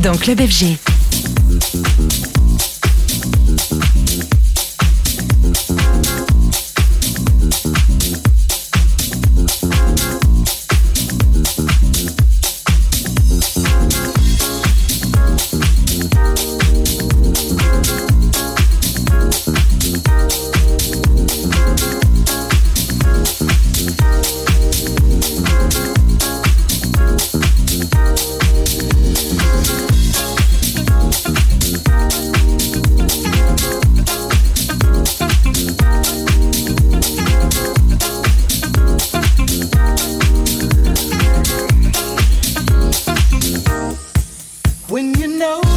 Dans Club FG. Around.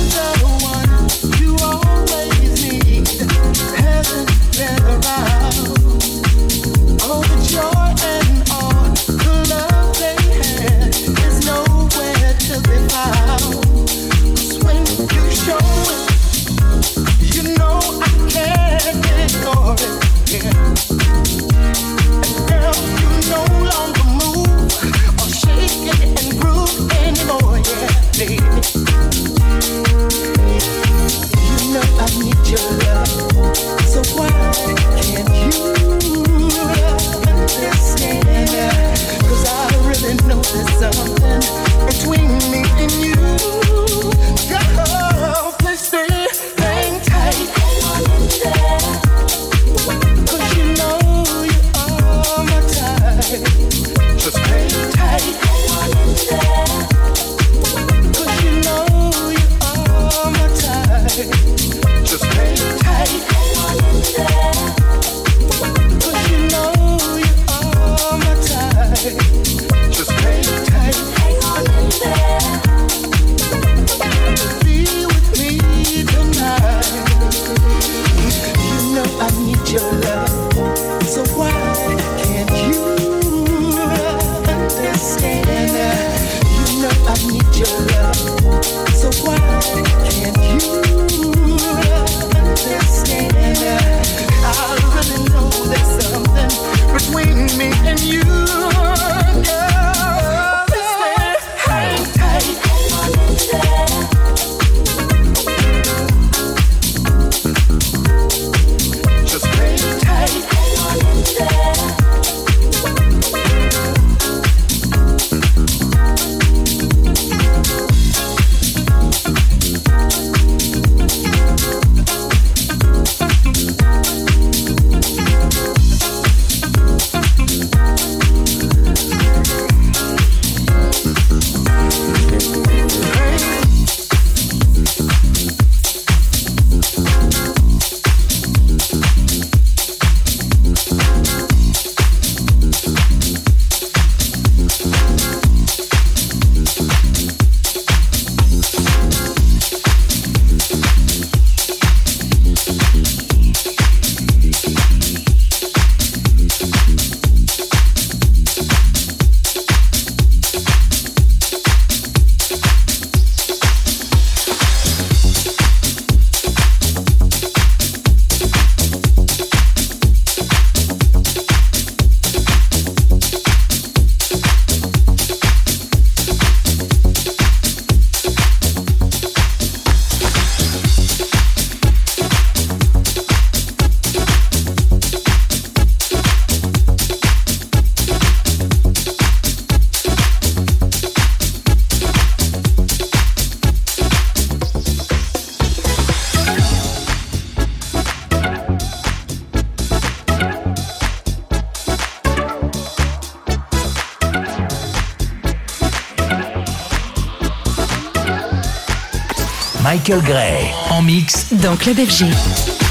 En mix dans Club FG.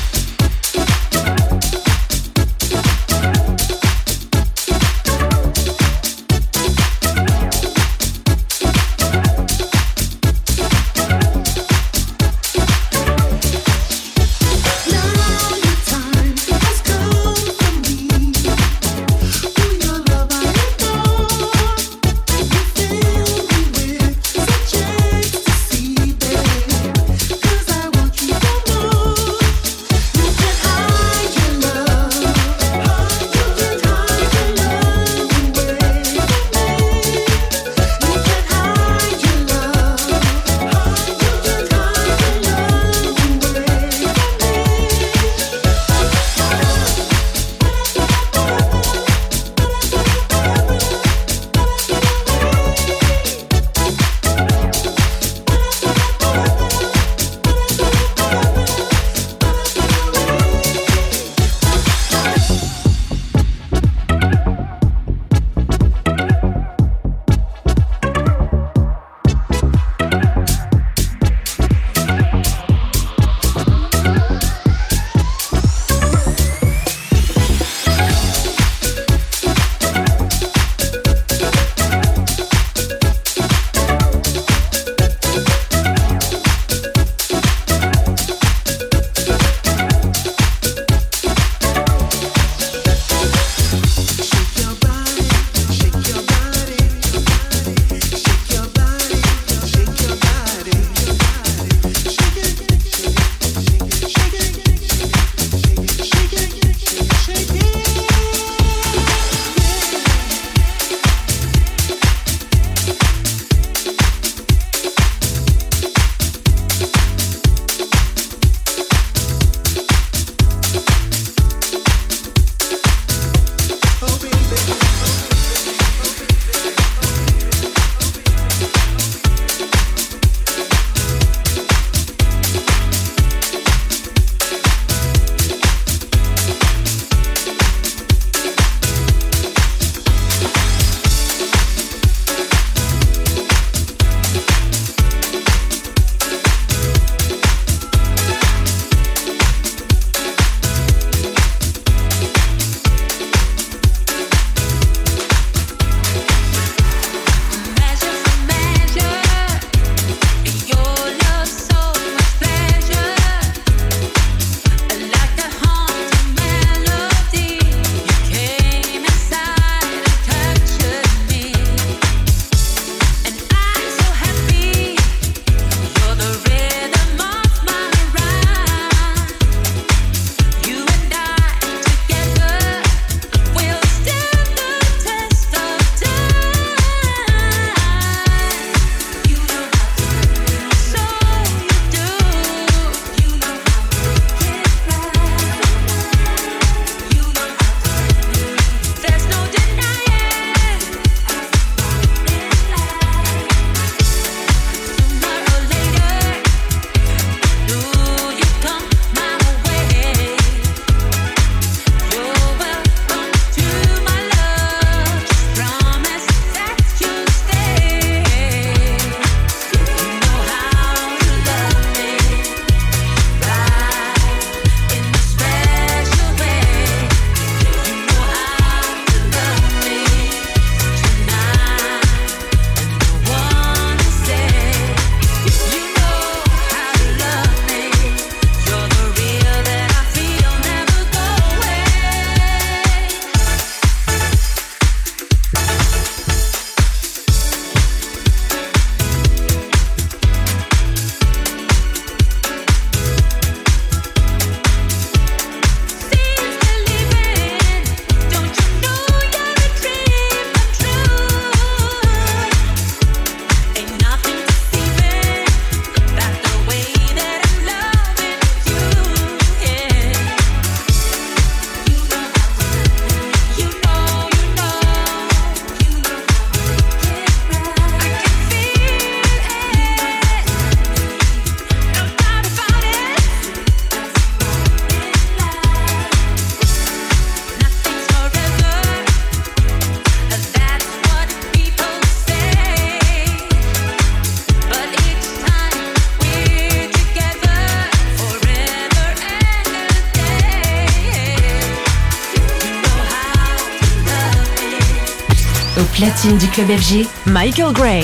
Michael Gray.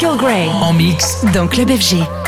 Michael Gray en mix dans Club FG.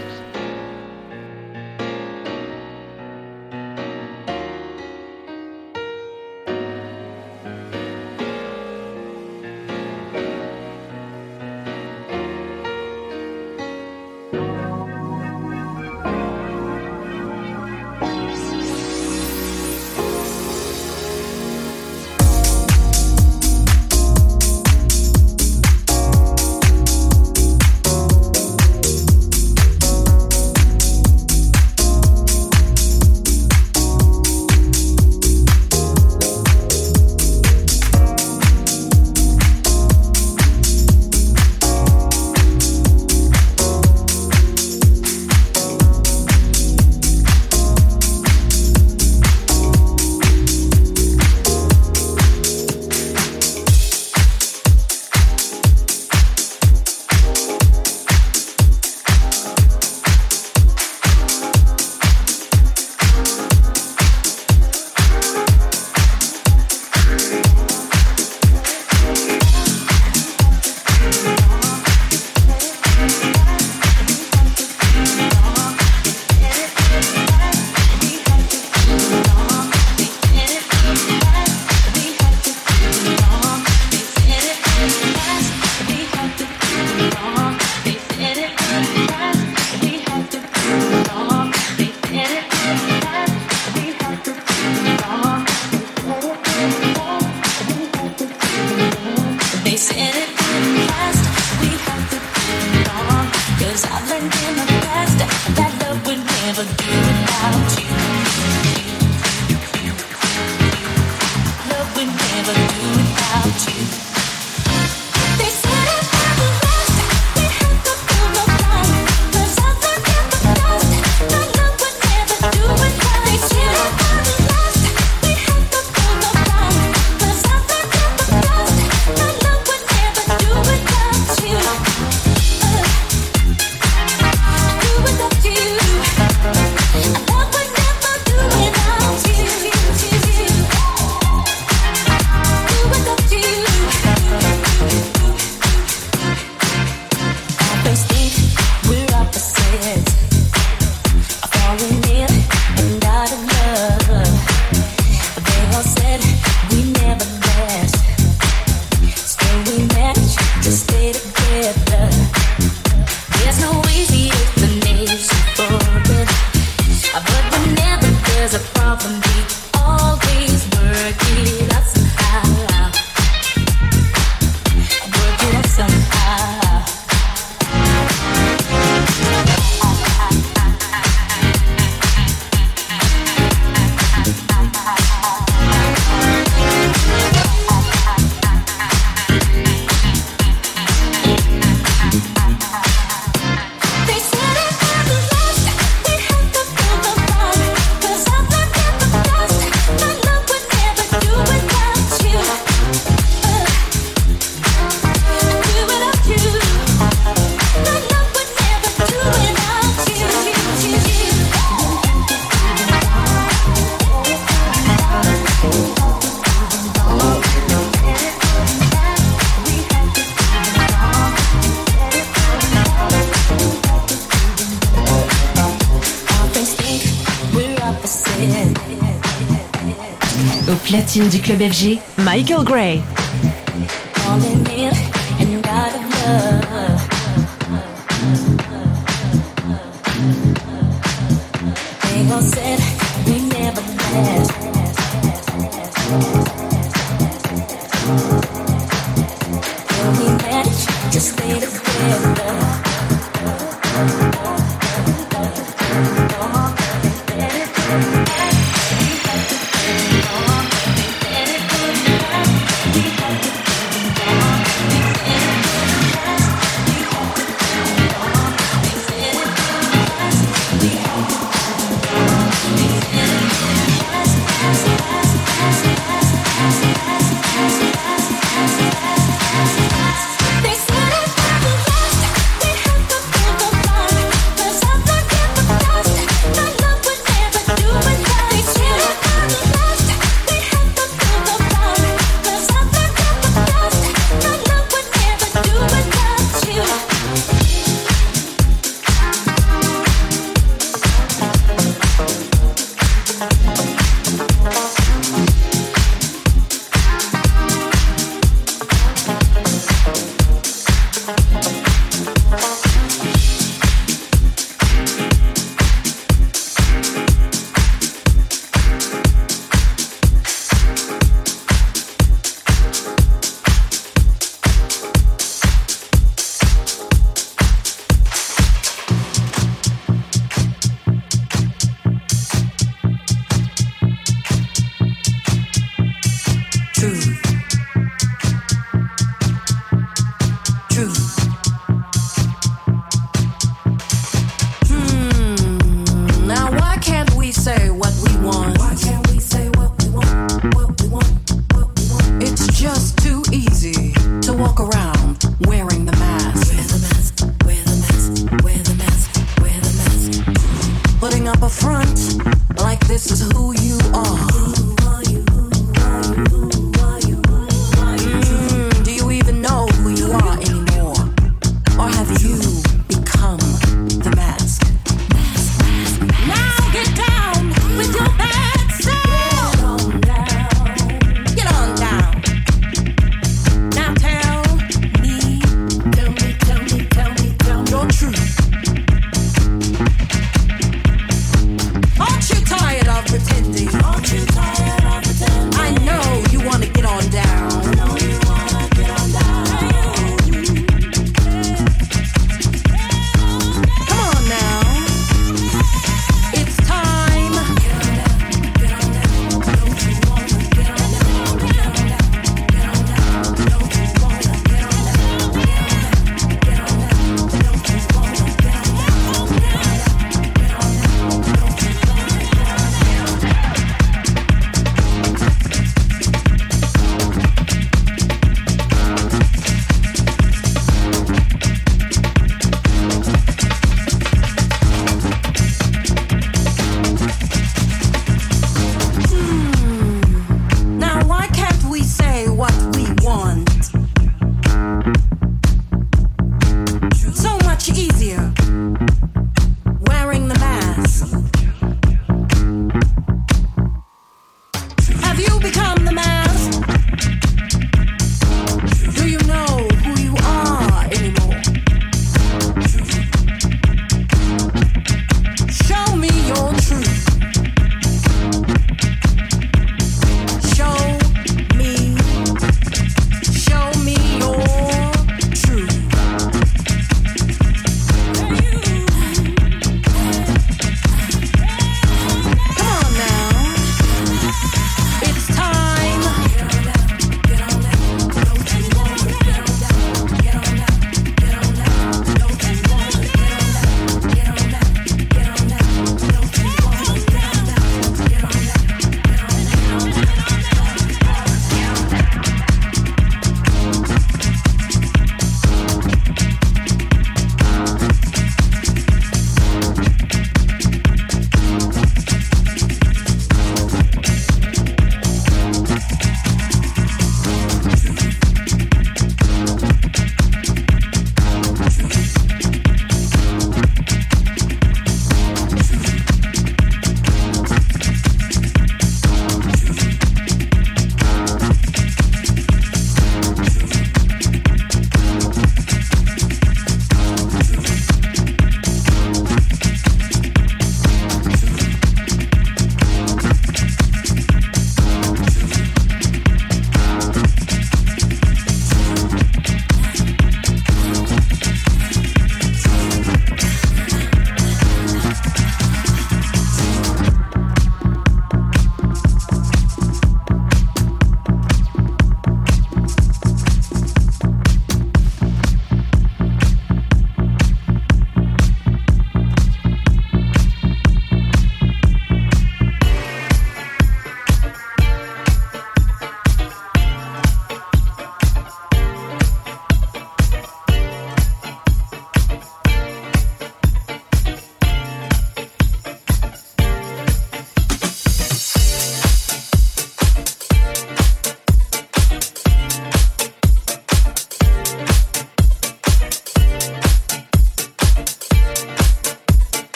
platine du club FG, Michael Gray.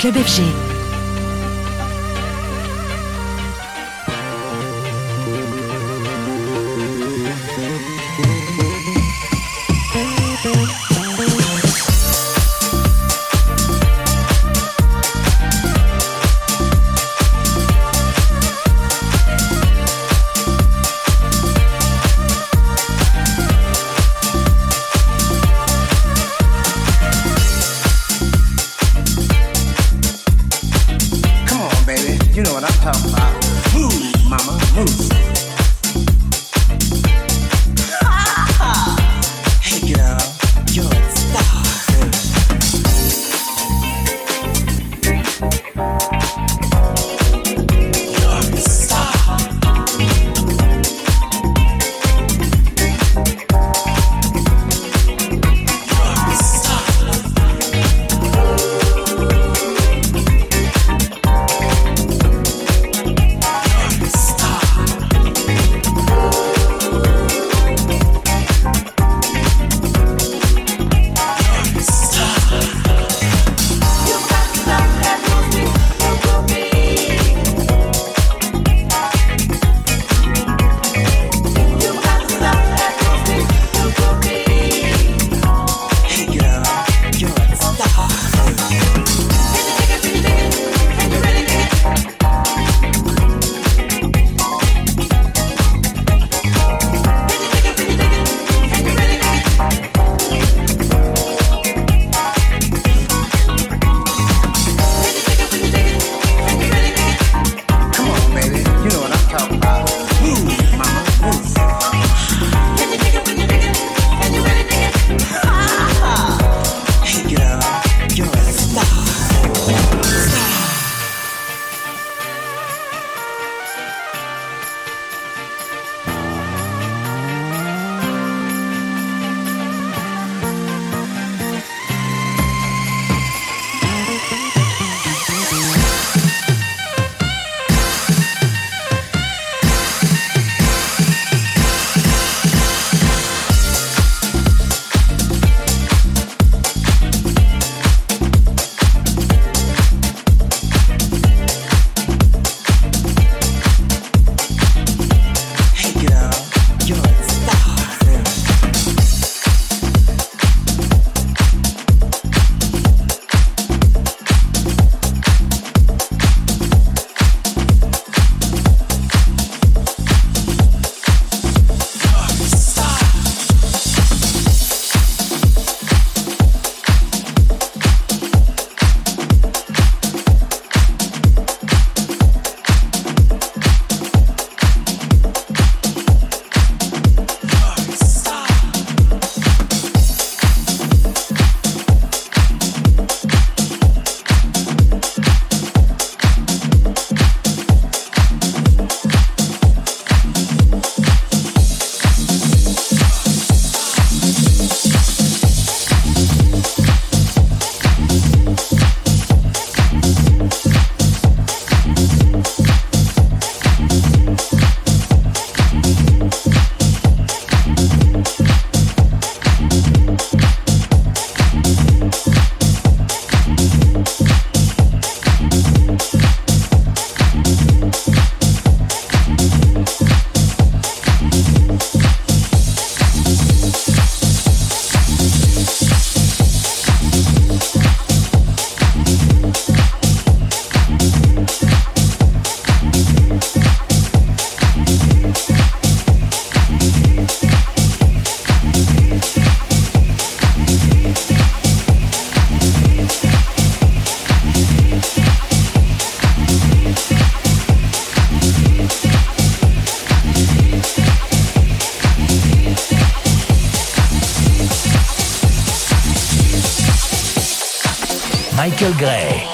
Club FG.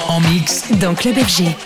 En mix dans Club FG.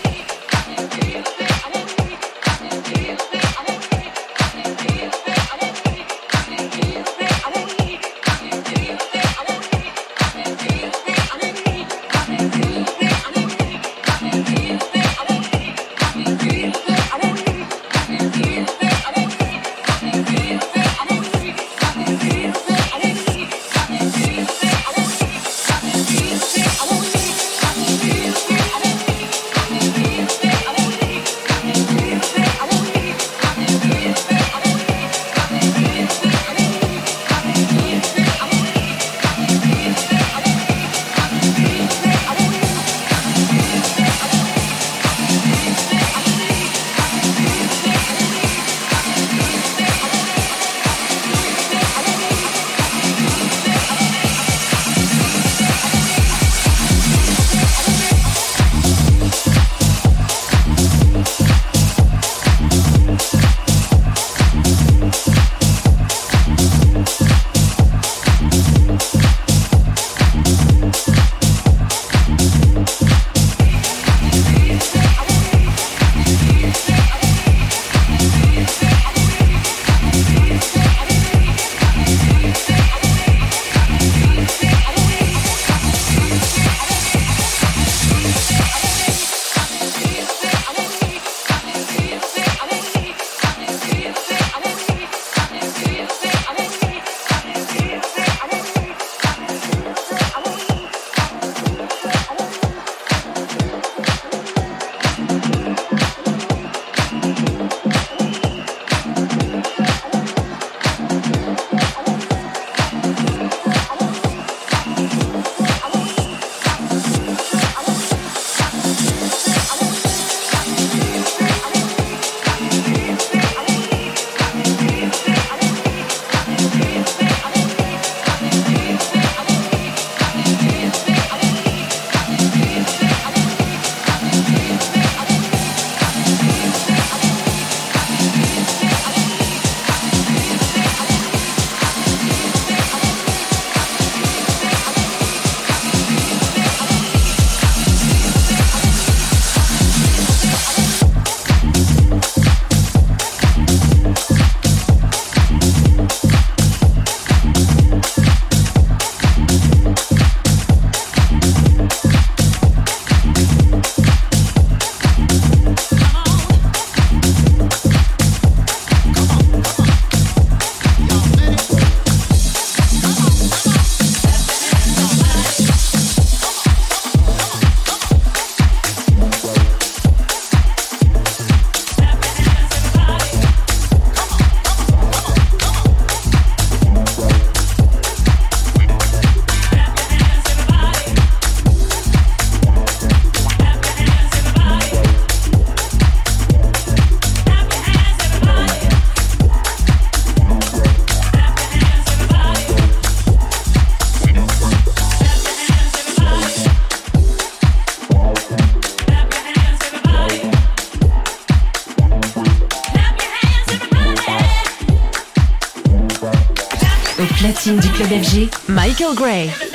FG, Michael Gray.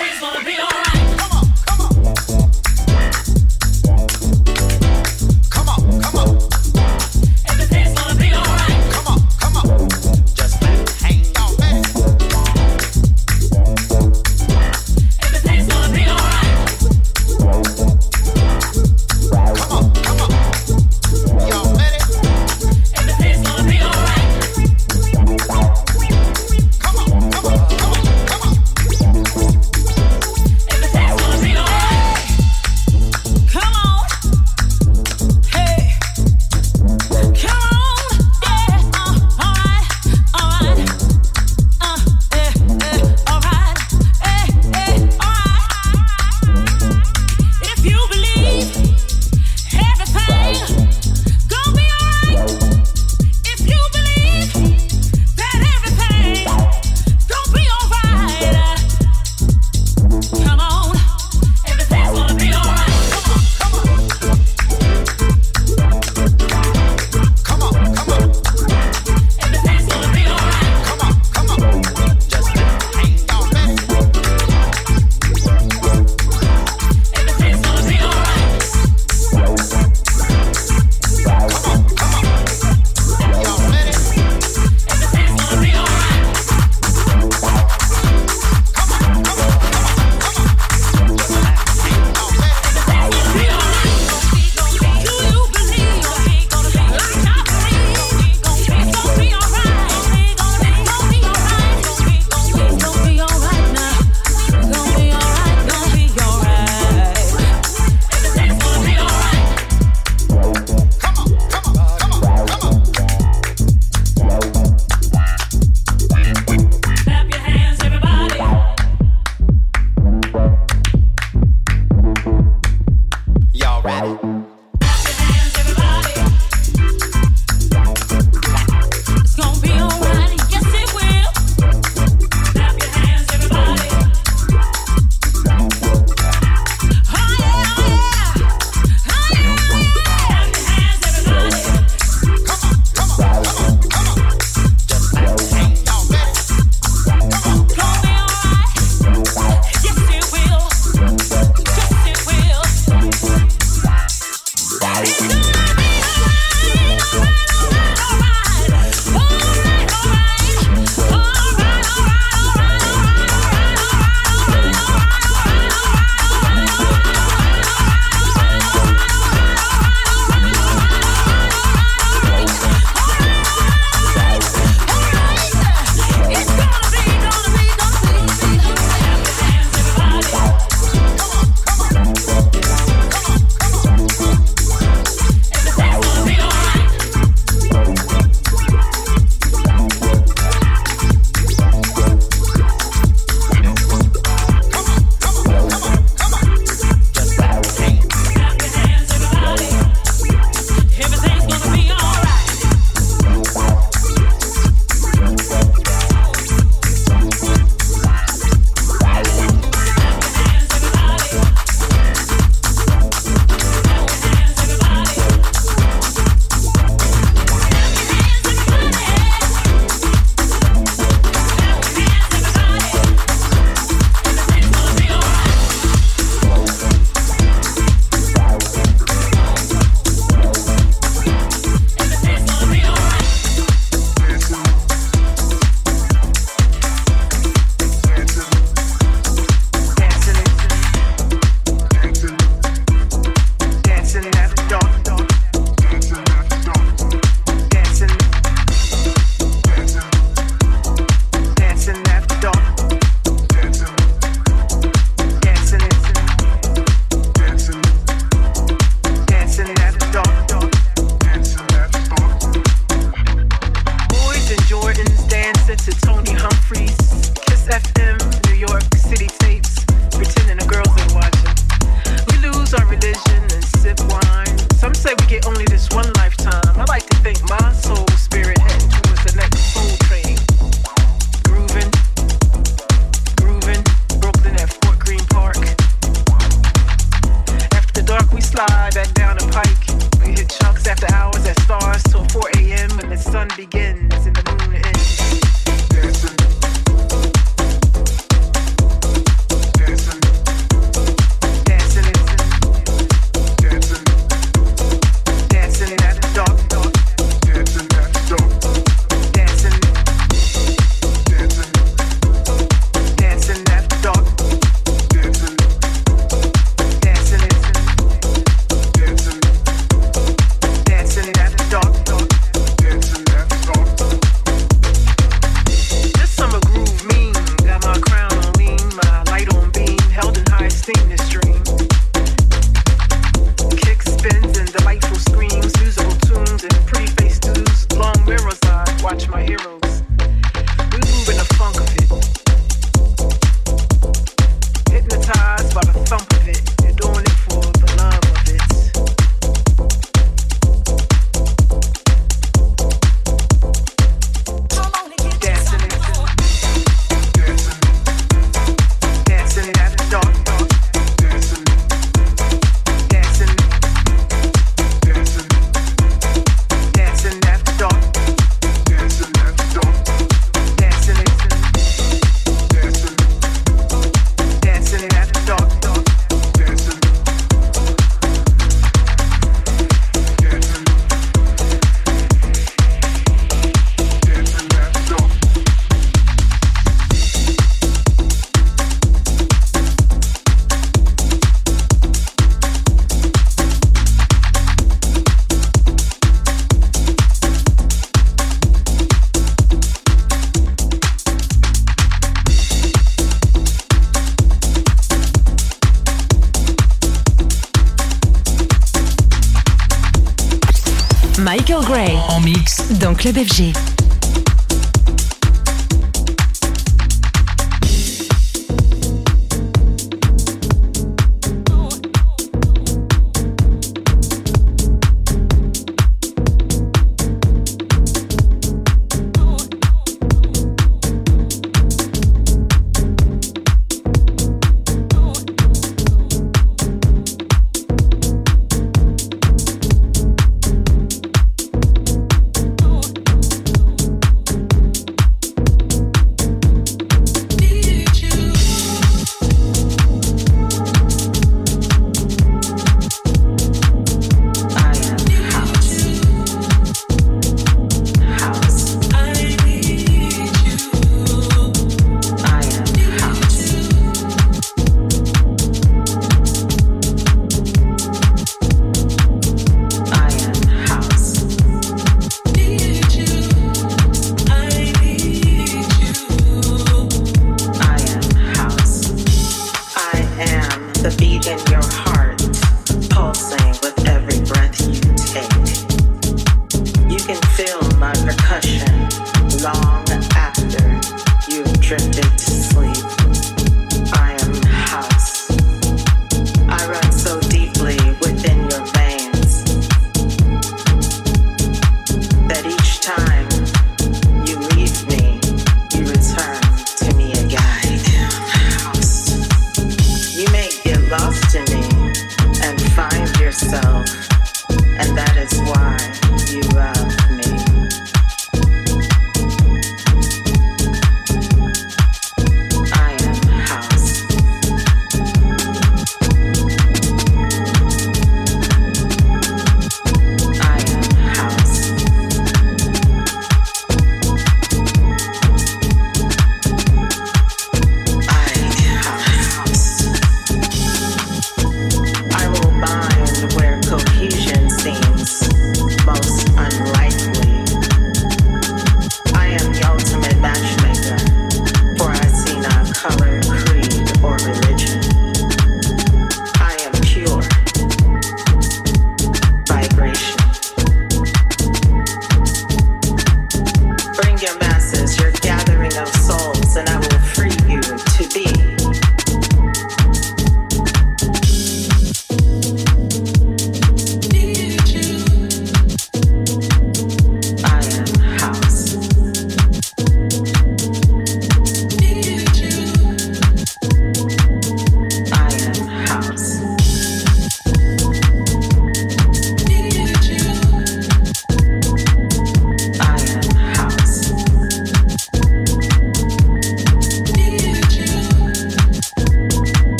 Club FG.